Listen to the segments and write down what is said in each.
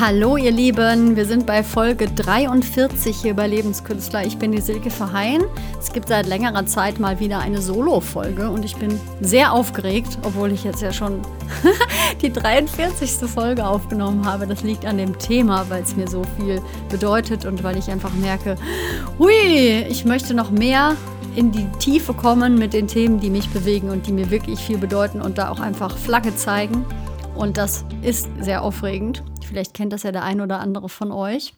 Hallo ihr Lieben, wir sind bei Folge 43 hier bei Lebenskünstler. Ich bin die Silke Verheyen. Es gibt seit längerer Zeit mal wieder eine Solo-Folge und ich bin sehr aufgeregt, obwohl ich jetzt ja schon die 43. Folge aufgenommen habe. Das liegt an dem Thema, weil es mir so viel bedeutet und weil ich einfach merke, hui, ich möchte noch mehr in die Tiefe kommen mit den Themen, die mich bewegen und die mir wirklich viel bedeuten und da auch einfach Flagge zeigen. Und das ist sehr aufregend. Vielleicht kennt das ja der ein oder andere von euch.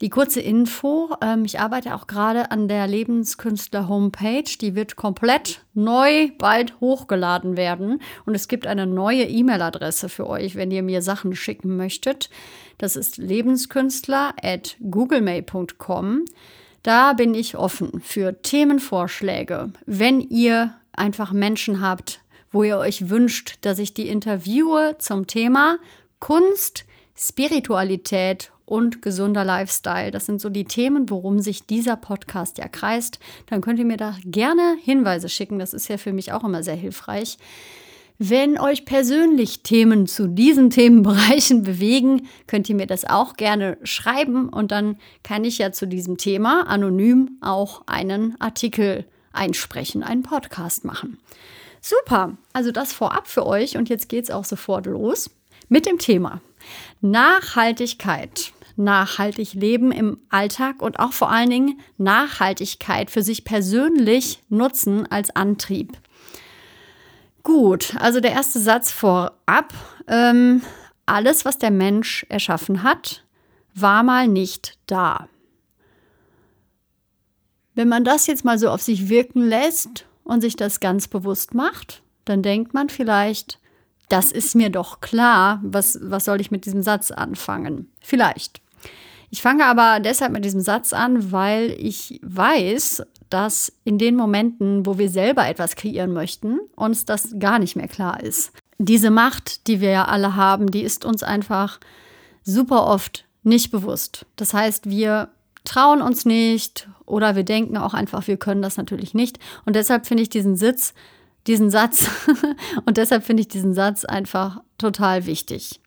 Die kurze Info, ähm, ich arbeite auch gerade an der Lebenskünstler Homepage. Die wird komplett neu bald hochgeladen werden. Und es gibt eine neue E-Mail-Adresse für euch, wenn ihr mir Sachen schicken möchtet. Das ist lebenskünstler at googlemail.com. Da bin ich offen für Themenvorschläge. Wenn ihr einfach Menschen habt, wo ihr euch wünscht, dass ich die interviewe zum Thema Kunst, Spiritualität und gesunder Lifestyle. Das sind so die Themen, worum sich dieser Podcast ja kreist. Dann könnt ihr mir da gerne Hinweise schicken. Das ist ja für mich auch immer sehr hilfreich. Wenn euch persönlich Themen zu diesen Themenbereichen bewegen, könnt ihr mir das auch gerne schreiben und dann kann ich ja zu diesem Thema anonym auch einen Artikel einsprechen, einen Podcast machen. Super, also das vorab für euch und jetzt geht es auch sofort los mit dem Thema. Nachhaltigkeit. Nachhaltig leben im Alltag und auch vor allen Dingen Nachhaltigkeit für sich persönlich nutzen als Antrieb. Gut, also der erste Satz vorab. Ähm, alles, was der Mensch erschaffen hat, war mal nicht da. Wenn man das jetzt mal so auf sich wirken lässt und sich das ganz bewusst macht, dann denkt man vielleicht, das ist mir doch klar, was, was soll ich mit diesem Satz anfangen? Vielleicht. Ich fange aber deshalb mit diesem Satz an, weil ich weiß, dass in den Momenten, wo wir selber etwas kreieren möchten, uns das gar nicht mehr klar ist. Diese Macht, die wir ja alle haben, die ist uns einfach super oft nicht bewusst. Das heißt, wir trauen uns nicht oder wir denken auch einfach, wir können das natürlich nicht. Und deshalb finde ich diesen Sitz diesen Satz. Und deshalb finde ich diesen Satz einfach total wichtig.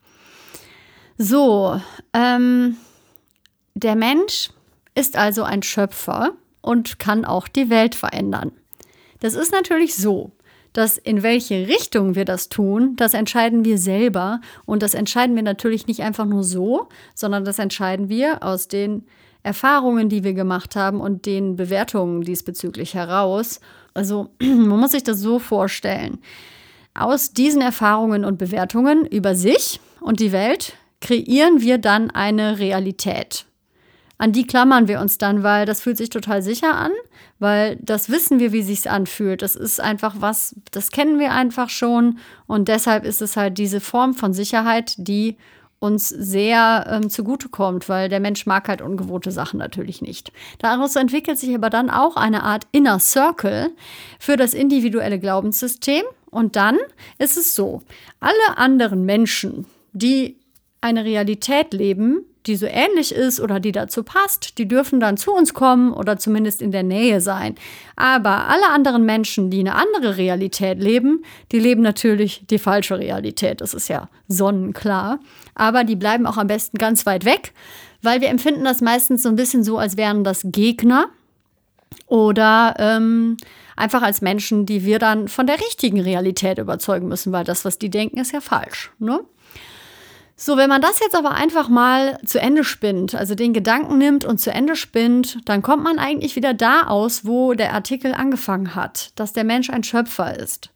So, ähm, der Mensch ist also ein Schöpfer und kann auch die Welt verändern. Das ist natürlich so, dass in welche Richtung wir das tun, das entscheiden wir selber. Und das entscheiden wir natürlich nicht einfach nur so, sondern das entscheiden wir aus den Erfahrungen, die wir gemacht haben und den Bewertungen diesbezüglich heraus. Also man muss sich das so vorstellen. Aus diesen Erfahrungen und Bewertungen über sich und die Welt kreieren wir dann eine Realität. An die klammern wir uns dann, weil das fühlt sich total sicher an, weil das wissen wir, wie sich's anfühlt. Das ist einfach was, das kennen wir einfach schon und deshalb ist es halt diese Form von Sicherheit, die uns sehr ähm, zugutekommt, weil der Mensch mag halt ungewohnte Sachen natürlich nicht. Daraus entwickelt sich aber dann auch eine Art Inner Circle für das individuelle Glaubenssystem. Und dann ist es so, alle anderen Menschen, die eine Realität leben, die so ähnlich ist oder die dazu passt, die dürfen dann zu uns kommen oder zumindest in der Nähe sein. Aber alle anderen Menschen, die eine andere Realität leben, die leben natürlich die falsche Realität. Das ist ja sonnenklar. Aber die bleiben auch am besten ganz weit weg, weil wir empfinden das meistens so ein bisschen so, als wären das Gegner oder ähm, einfach als Menschen, die wir dann von der richtigen Realität überzeugen müssen, weil das, was die denken, ist ja falsch. Ne? So, wenn man das jetzt aber einfach mal zu Ende spinnt, also den Gedanken nimmt und zu Ende spinnt, dann kommt man eigentlich wieder da aus, wo der Artikel angefangen hat, dass der Mensch ein Schöpfer ist.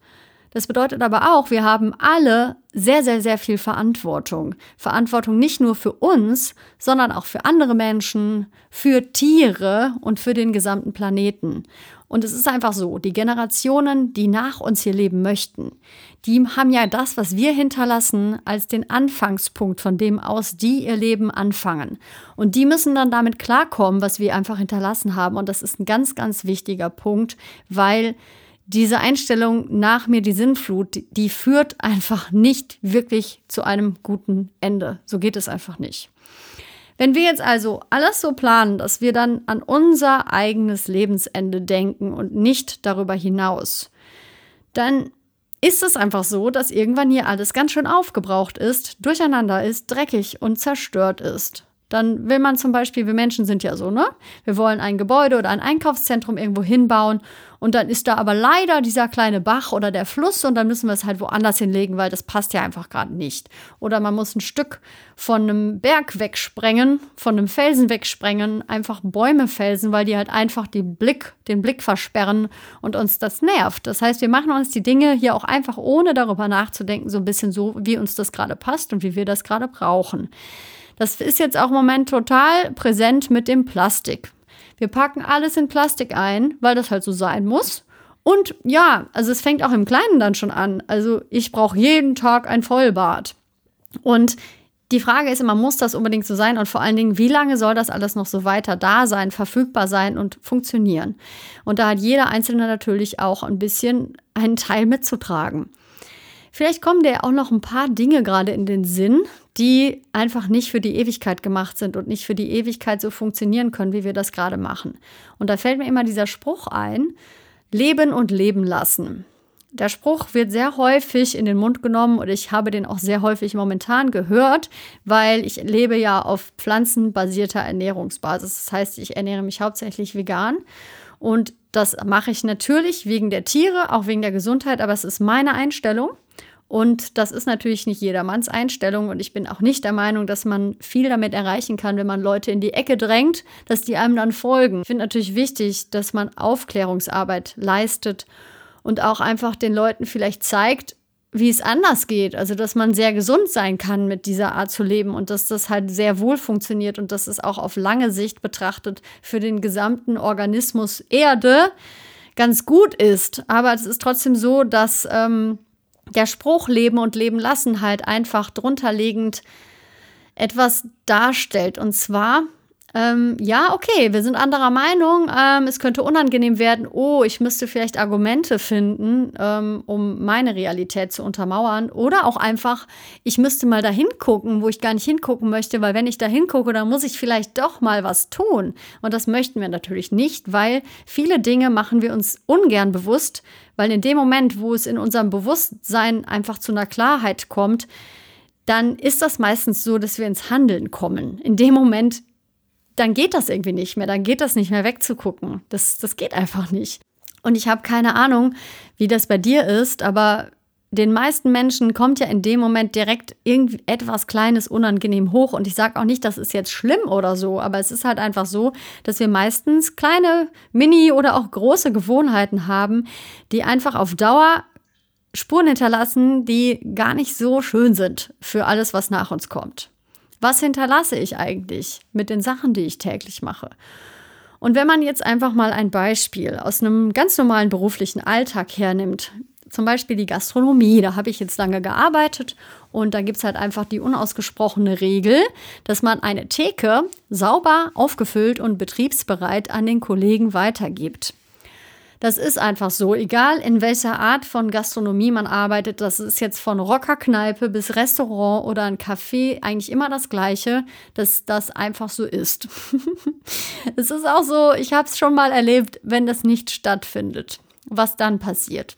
Das bedeutet aber auch, wir haben alle sehr, sehr, sehr viel Verantwortung. Verantwortung nicht nur für uns, sondern auch für andere Menschen, für Tiere und für den gesamten Planeten. Und es ist einfach so, die Generationen, die nach uns hier leben möchten, die haben ja das, was wir hinterlassen, als den Anfangspunkt, von dem aus die ihr Leben anfangen. Und die müssen dann damit klarkommen, was wir einfach hinterlassen haben. Und das ist ein ganz, ganz wichtiger Punkt, weil diese Einstellung nach mir die Sinnflut, die führt einfach nicht wirklich zu einem guten Ende. So geht es einfach nicht. Wenn wir jetzt also alles so planen, dass wir dann an unser eigenes Lebensende denken und nicht darüber hinaus, dann ist es einfach so, dass irgendwann hier alles ganz schön aufgebraucht ist, durcheinander ist, dreckig und zerstört ist. Dann will man zum Beispiel, wir Menschen sind ja so, ne? Wir wollen ein Gebäude oder ein Einkaufszentrum irgendwo hinbauen und dann ist da aber leider dieser kleine Bach oder der Fluss und dann müssen wir es halt woanders hinlegen, weil das passt ja einfach gerade nicht. Oder man muss ein Stück von einem Berg wegsprengen, von einem Felsen wegsprengen, einfach Bäume felsen, weil die halt einfach den Blick, den Blick versperren und uns das nervt. Das heißt, wir machen uns die Dinge hier auch einfach ohne darüber nachzudenken, so ein bisschen so, wie uns das gerade passt und wie wir das gerade brauchen. Das ist jetzt auch im Moment total präsent mit dem Plastik. Wir packen alles in Plastik ein, weil das halt so sein muss. Und ja, also es fängt auch im Kleinen dann schon an. Also ich brauche jeden Tag ein Vollbad. Und die Frage ist immer, muss das unbedingt so sein? Und vor allen Dingen, wie lange soll das alles noch so weiter da sein, verfügbar sein und funktionieren? Und da hat jeder Einzelne natürlich auch ein bisschen einen Teil mitzutragen. Vielleicht kommen dir auch noch ein paar Dinge gerade in den Sinn, die einfach nicht für die Ewigkeit gemacht sind und nicht für die Ewigkeit so funktionieren können, wie wir das gerade machen. Und da fällt mir immer dieser Spruch ein, leben und leben lassen. Der Spruch wird sehr häufig in den Mund genommen und ich habe den auch sehr häufig momentan gehört, weil ich lebe ja auf pflanzenbasierter Ernährungsbasis. Das heißt, ich ernähre mich hauptsächlich vegan und das mache ich natürlich wegen der Tiere, auch wegen der Gesundheit, aber es ist meine Einstellung. Und das ist natürlich nicht jedermanns Einstellung. Und ich bin auch nicht der Meinung, dass man viel damit erreichen kann, wenn man Leute in die Ecke drängt, dass die einem dann folgen. Ich finde natürlich wichtig, dass man Aufklärungsarbeit leistet und auch einfach den Leuten vielleicht zeigt, wie es anders geht. Also, dass man sehr gesund sein kann mit dieser Art zu leben und dass das halt sehr wohl funktioniert und dass es auch auf lange Sicht betrachtet für den gesamten Organismus Erde ganz gut ist. Aber es ist trotzdem so, dass ähm, der Spruch Leben und Leben lassen halt einfach drunterliegend etwas darstellt. Und zwar, ähm, ja, okay, wir sind anderer Meinung, ähm, es könnte unangenehm werden, oh, ich müsste vielleicht Argumente finden, ähm, um meine Realität zu untermauern. Oder auch einfach, ich müsste mal da hingucken, wo ich gar nicht hingucken möchte, weil wenn ich da hingucke, dann muss ich vielleicht doch mal was tun. Und das möchten wir natürlich nicht, weil viele Dinge machen wir uns ungern bewusst, weil in dem Moment, wo es in unserem Bewusstsein einfach zu einer Klarheit kommt, dann ist das meistens so, dass wir ins Handeln kommen. In dem Moment, dann geht das irgendwie nicht mehr, dann geht das nicht mehr wegzugucken. Das, das geht einfach nicht. Und ich habe keine Ahnung, wie das bei dir ist, aber den meisten Menschen kommt ja in dem Moment direkt irgendetwas Kleines unangenehm hoch. Und ich sage auch nicht, das ist jetzt schlimm oder so, aber es ist halt einfach so, dass wir meistens kleine, mini oder auch große Gewohnheiten haben, die einfach auf Dauer Spuren hinterlassen, die gar nicht so schön sind für alles, was nach uns kommt. Was hinterlasse ich eigentlich mit den Sachen, die ich täglich mache? Und wenn man jetzt einfach mal ein Beispiel aus einem ganz normalen beruflichen Alltag hernimmt, zum Beispiel die Gastronomie, da habe ich jetzt lange gearbeitet und da gibt es halt einfach die unausgesprochene Regel, dass man eine Theke sauber, aufgefüllt und betriebsbereit an den Kollegen weitergibt. Das ist einfach so, egal in welcher Art von Gastronomie man arbeitet, das ist jetzt von Rockerkneipe bis Restaurant oder ein Café eigentlich immer das Gleiche, dass das einfach so ist. es ist auch so, ich habe es schon mal erlebt, wenn das nicht stattfindet, was dann passiert.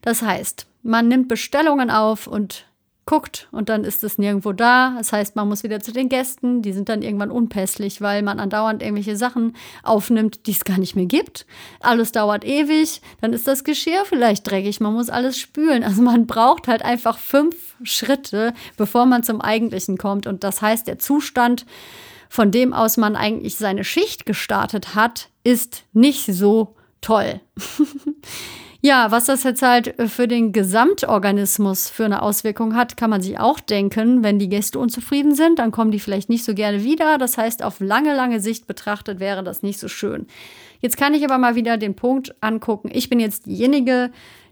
Das heißt, man nimmt Bestellungen auf und guckt und dann ist es nirgendwo da. Das heißt, man muss wieder zu den Gästen. Die sind dann irgendwann unpässlich, weil man andauernd irgendwelche Sachen aufnimmt, die es gar nicht mehr gibt. Alles dauert ewig. Dann ist das Geschirr vielleicht dreckig. Man muss alles spülen. Also man braucht halt einfach fünf Schritte, bevor man zum Eigentlichen kommt. Und das heißt, der Zustand, von dem aus man eigentlich seine Schicht gestartet hat, ist nicht so toll. Ja, was das jetzt halt äh, für den Gesamtorganismus für eine Auswirkung hat, kann man sich auch denken. Wenn die Gäste unzufrieden sind, dann kommen die vielleicht nicht so gerne wieder. Das heißt, auf lange, lange Sicht betrachtet wäre das nicht so schön. Jetzt kann ich aber mal wieder den Punkt angucken. Ich bin jetzt diejenige,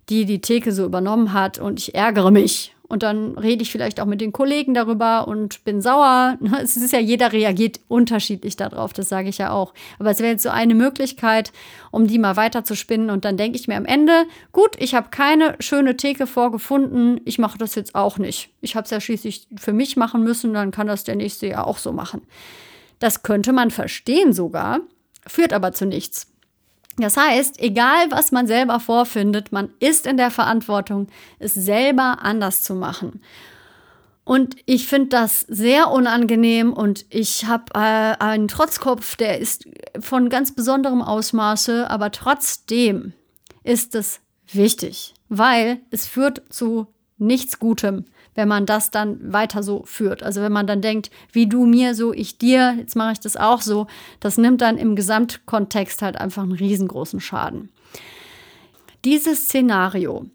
die die Theke so übernommen hat und ich ärgere mich. Und dann rede ich vielleicht auch mit den Kollegen darüber und bin sauer. Es ist ja, jeder reagiert unterschiedlich darauf, das sage ich ja auch. Aber es wäre jetzt so eine Möglichkeit, um die mal weiter zu spinnen. Und dann denke ich mir am Ende, gut, ich habe keine schöne Theke vorgefunden, ich mache das jetzt auch nicht. Ich habe es ja schließlich für mich machen müssen, dann kann das der nächste ja auch so machen. Das könnte man verstehen sogar, führt aber zu nichts. Das heißt, egal was man selber vorfindet, man ist in der Verantwortung, es selber anders zu machen. Und ich finde das sehr unangenehm und ich habe äh, einen Trotzkopf, der ist von ganz besonderem Ausmaße, aber trotzdem ist es wichtig, weil es führt zu nichts Gutem, wenn man das dann weiter so führt. Also wenn man dann denkt, wie du mir, so ich dir, jetzt mache ich das auch so, das nimmt dann im Gesamtkontext halt einfach einen riesengroßen Schaden. Dieses Szenario,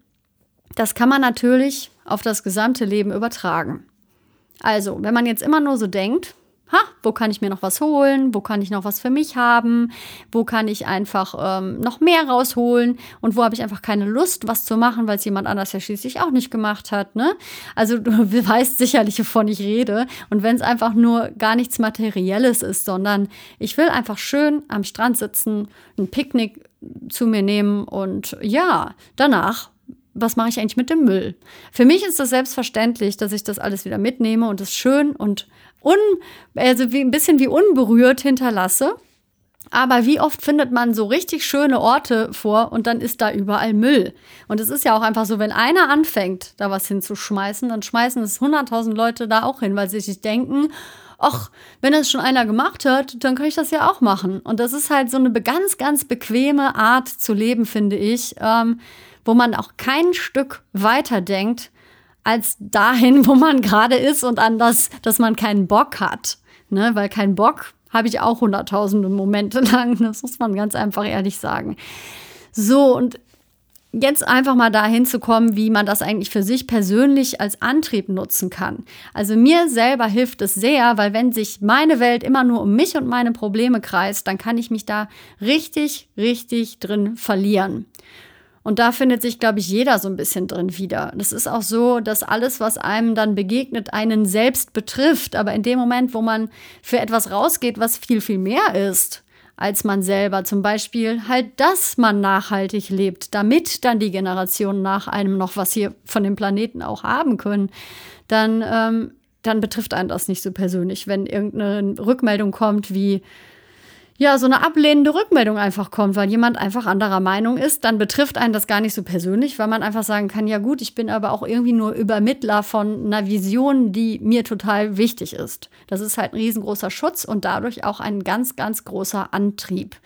das kann man natürlich auf das gesamte Leben übertragen. Also, wenn man jetzt immer nur so denkt, ha, wo kann ich mir noch was holen? Wo kann ich noch was für mich haben? Wo kann ich einfach ähm, noch mehr rausholen? Und wo habe ich einfach keine Lust, was zu machen, weil es jemand anders ja schließlich auch nicht gemacht hat, ne? Also du weißt sicherlich, wovon ich rede. Und wenn es einfach nur gar nichts Materielles ist, sondern ich will einfach schön am Strand sitzen, ein Picknick zu mir nehmen und ja, danach was mache ich eigentlich mit dem Müll? Für mich ist das selbstverständlich, dass ich das alles wieder mitnehme und es schön und un, also wie, ein bisschen wie unberührt hinterlasse. Aber wie oft findet man so richtig schöne Orte vor und dann ist da überall Müll? Und es ist ja auch einfach so, wenn einer anfängt, da was hinzuschmeißen, dann schmeißen es 100.000 Leute da auch hin, weil sie sich denken, ach, wenn das schon einer gemacht hat, dann kann ich das ja auch machen. Und das ist halt so eine ganz, ganz bequeme Art zu leben, finde ich, ähm, wo man auch kein Stück weiter denkt, als dahin, wo man gerade ist und an das, dass man keinen Bock hat. Ne? Weil kein Bock habe ich auch hunderttausende Momente lang. Das muss man ganz einfach ehrlich sagen. So, und jetzt einfach mal dahin zu kommen, wie man das eigentlich für sich persönlich als Antrieb nutzen kann. Also mir selber hilft es sehr, weil wenn sich meine Welt immer nur um mich und meine Probleme kreist, dann kann ich mich da richtig, richtig drin verlieren. Und da findet sich, glaube ich, jeder so ein bisschen drin wieder. Das ist auch so, dass alles, was einem dann begegnet, einen selbst betrifft. Aber in dem Moment, wo man für etwas rausgeht, was viel, viel mehr ist, als man selber. Zum Beispiel halt, dass man nachhaltig lebt, damit dann die Generationen nach einem noch was hier von dem Planeten auch haben können, dann, ähm, dann betrifft einen das nicht so persönlich. Wenn irgendeine Rückmeldung kommt wie, ja, so eine ablehnende Rückmeldung einfach kommt, weil jemand einfach anderer Meinung ist, dann betrifft einen das gar nicht so persönlich, weil man einfach sagen kann, ja gut, ich bin aber auch irgendwie nur Übermittler von einer Vision, die mir total wichtig ist. Das ist halt ein riesengroßer Schutz und dadurch auch ein ganz, ganz großer Antrieb.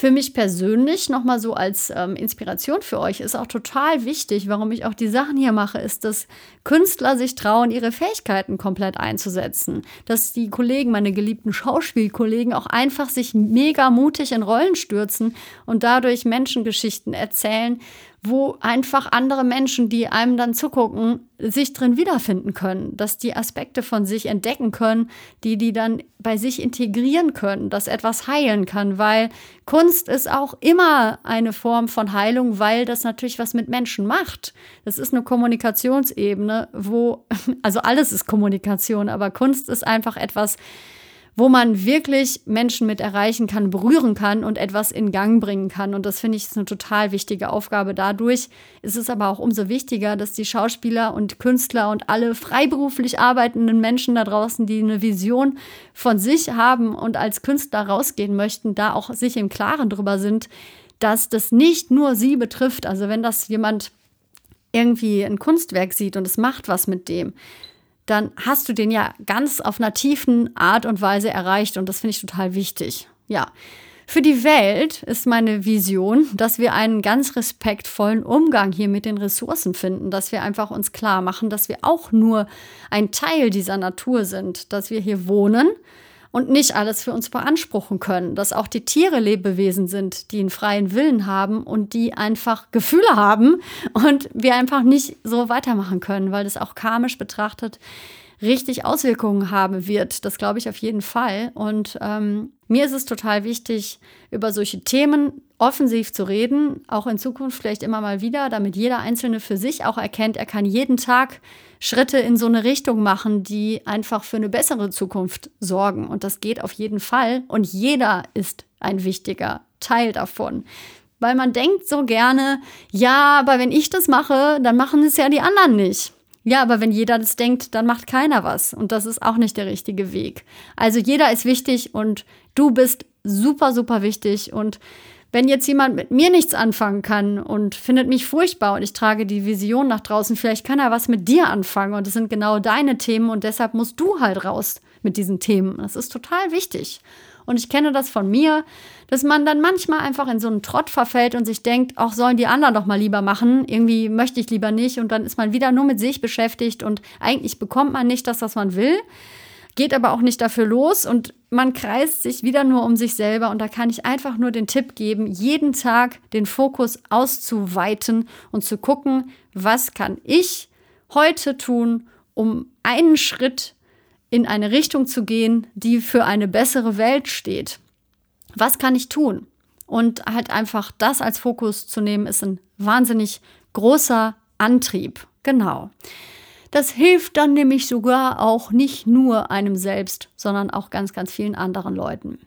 Für mich persönlich, nochmal so als ähm, Inspiration für euch, ist auch total wichtig, warum ich auch die Sachen hier mache, ist, dass Künstler sich trauen, ihre Fähigkeiten komplett einzusetzen. Dass die Kollegen, meine geliebten Schauspielkollegen, auch einfach sich mega mutig in Rollen stürzen und dadurch Menschengeschichten erzählen, wo einfach andere Menschen, die einem dann zugucken, sich drin wiederfinden können, dass die Aspekte von sich entdecken können, die die dann bei sich integrieren können, dass etwas heilen kann, weil Kunst ist auch immer eine Form von Heilung, weil das natürlich was mit Menschen macht. Das ist eine Kommunikationsebene, wo, also alles ist Kommunikation, aber Kunst ist einfach etwas, wo man wirklich Menschen mit erreichen kann, berühren kann und etwas in Gang bringen kann. Und das finde ich ist eine total wichtige Aufgabe. Dadurch ist es aber auch umso wichtiger, dass die Schauspieler und Künstler und alle freiberuflich arbeitenden Menschen da draußen, die eine Vision von sich haben und als Künstler rausgehen möchten, da auch sich im Klaren drüber sind, dass das nicht nur sie betrifft. Also wenn das jemand irgendwie ein Kunstwerk sieht und es macht was mit dem, dann hast du den ja ganz auf einer tiefen Art und Weise erreicht und das finde ich total wichtig. Ja. Für die Welt ist meine Vision, dass wir einen ganz respektvollen Umgang hier mit den Ressourcen finden, dass wir einfach uns klar machen, dass wir auch nur ein Teil dieser Natur sind, dass wir hier wohnen und nicht alles für uns beanspruchen können, dass auch die Tiere Lebewesen sind, die einen freien Willen haben und die einfach Gefühle haben und wir einfach nicht so weitermachen können, weil das auch karmisch betrachtet richtig Auswirkungen haben wird. Das glaube ich auf jeden Fall. Und ähm, mir ist es total wichtig, über solche Themen offensiv zu reden, auch in Zukunft vielleicht immer mal wieder, damit jeder Einzelne für sich auch erkennt, er kann jeden Tag Schritte in so eine Richtung machen, die einfach für eine bessere Zukunft sorgen. Und das geht auf jeden Fall. Und jeder ist ein wichtiger Teil davon. Weil man denkt so gerne, ja, aber wenn ich das mache, dann machen es ja die anderen nicht. Ja, aber wenn jeder das denkt, dann macht keiner was. Und das ist auch nicht der richtige Weg. Also jeder ist wichtig und du bist super, super wichtig. Und wenn jetzt jemand mit mir nichts anfangen kann und findet mich furchtbar und ich trage die Vision nach draußen, vielleicht kann er was mit dir anfangen und es sind genau deine Themen und deshalb musst du halt raus mit diesen Themen. Das ist total wichtig. Und ich kenne das von mir, dass man dann manchmal einfach in so einen Trott verfällt und sich denkt, auch sollen die anderen doch mal lieber machen. Irgendwie möchte ich lieber nicht. Und dann ist man wieder nur mit sich beschäftigt und eigentlich bekommt man nicht das, was man will geht aber auch nicht dafür los und man kreist sich wieder nur um sich selber. Und da kann ich einfach nur den Tipp geben, jeden Tag den Fokus auszuweiten und zu gucken, was kann ich heute tun, um einen Schritt in eine Richtung zu gehen, die für eine bessere Welt steht. Was kann ich tun? Und halt einfach das als Fokus zu nehmen, ist ein wahnsinnig großer Antrieb. Genau. Das hilft dann nämlich sogar auch nicht nur einem selbst, sondern auch ganz, ganz vielen anderen Leuten.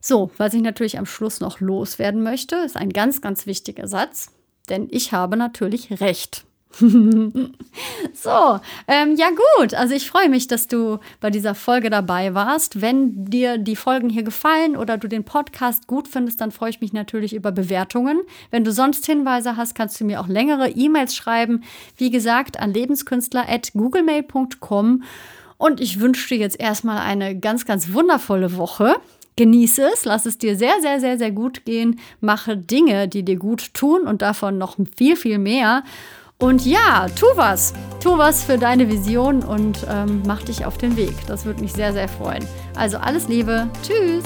So, was ich natürlich am Schluss noch loswerden möchte, ist ein ganz, ganz wichtiger Satz, denn ich habe natürlich recht. so, ähm, ja gut. Also ich freue mich, dass du bei dieser Folge dabei warst. Wenn dir die Folgen hier gefallen oder du den Podcast gut findest, dann freue ich mich natürlich über Bewertungen. Wenn du sonst Hinweise hast, kannst du mir auch längere E-Mails schreiben. Wie gesagt, an lebenskünstler.googlemail.com. Und ich wünsche dir jetzt erstmal eine ganz, ganz wundervolle Woche. Genieße es, lass es dir sehr, sehr, sehr, sehr gut gehen. Mache Dinge, die dir gut tun und davon noch viel, viel mehr. Und ja, tu was. Tu was für deine Vision und ähm, mach dich auf den Weg. Das würde mich sehr, sehr freuen. Also alles Liebe. Tschüss.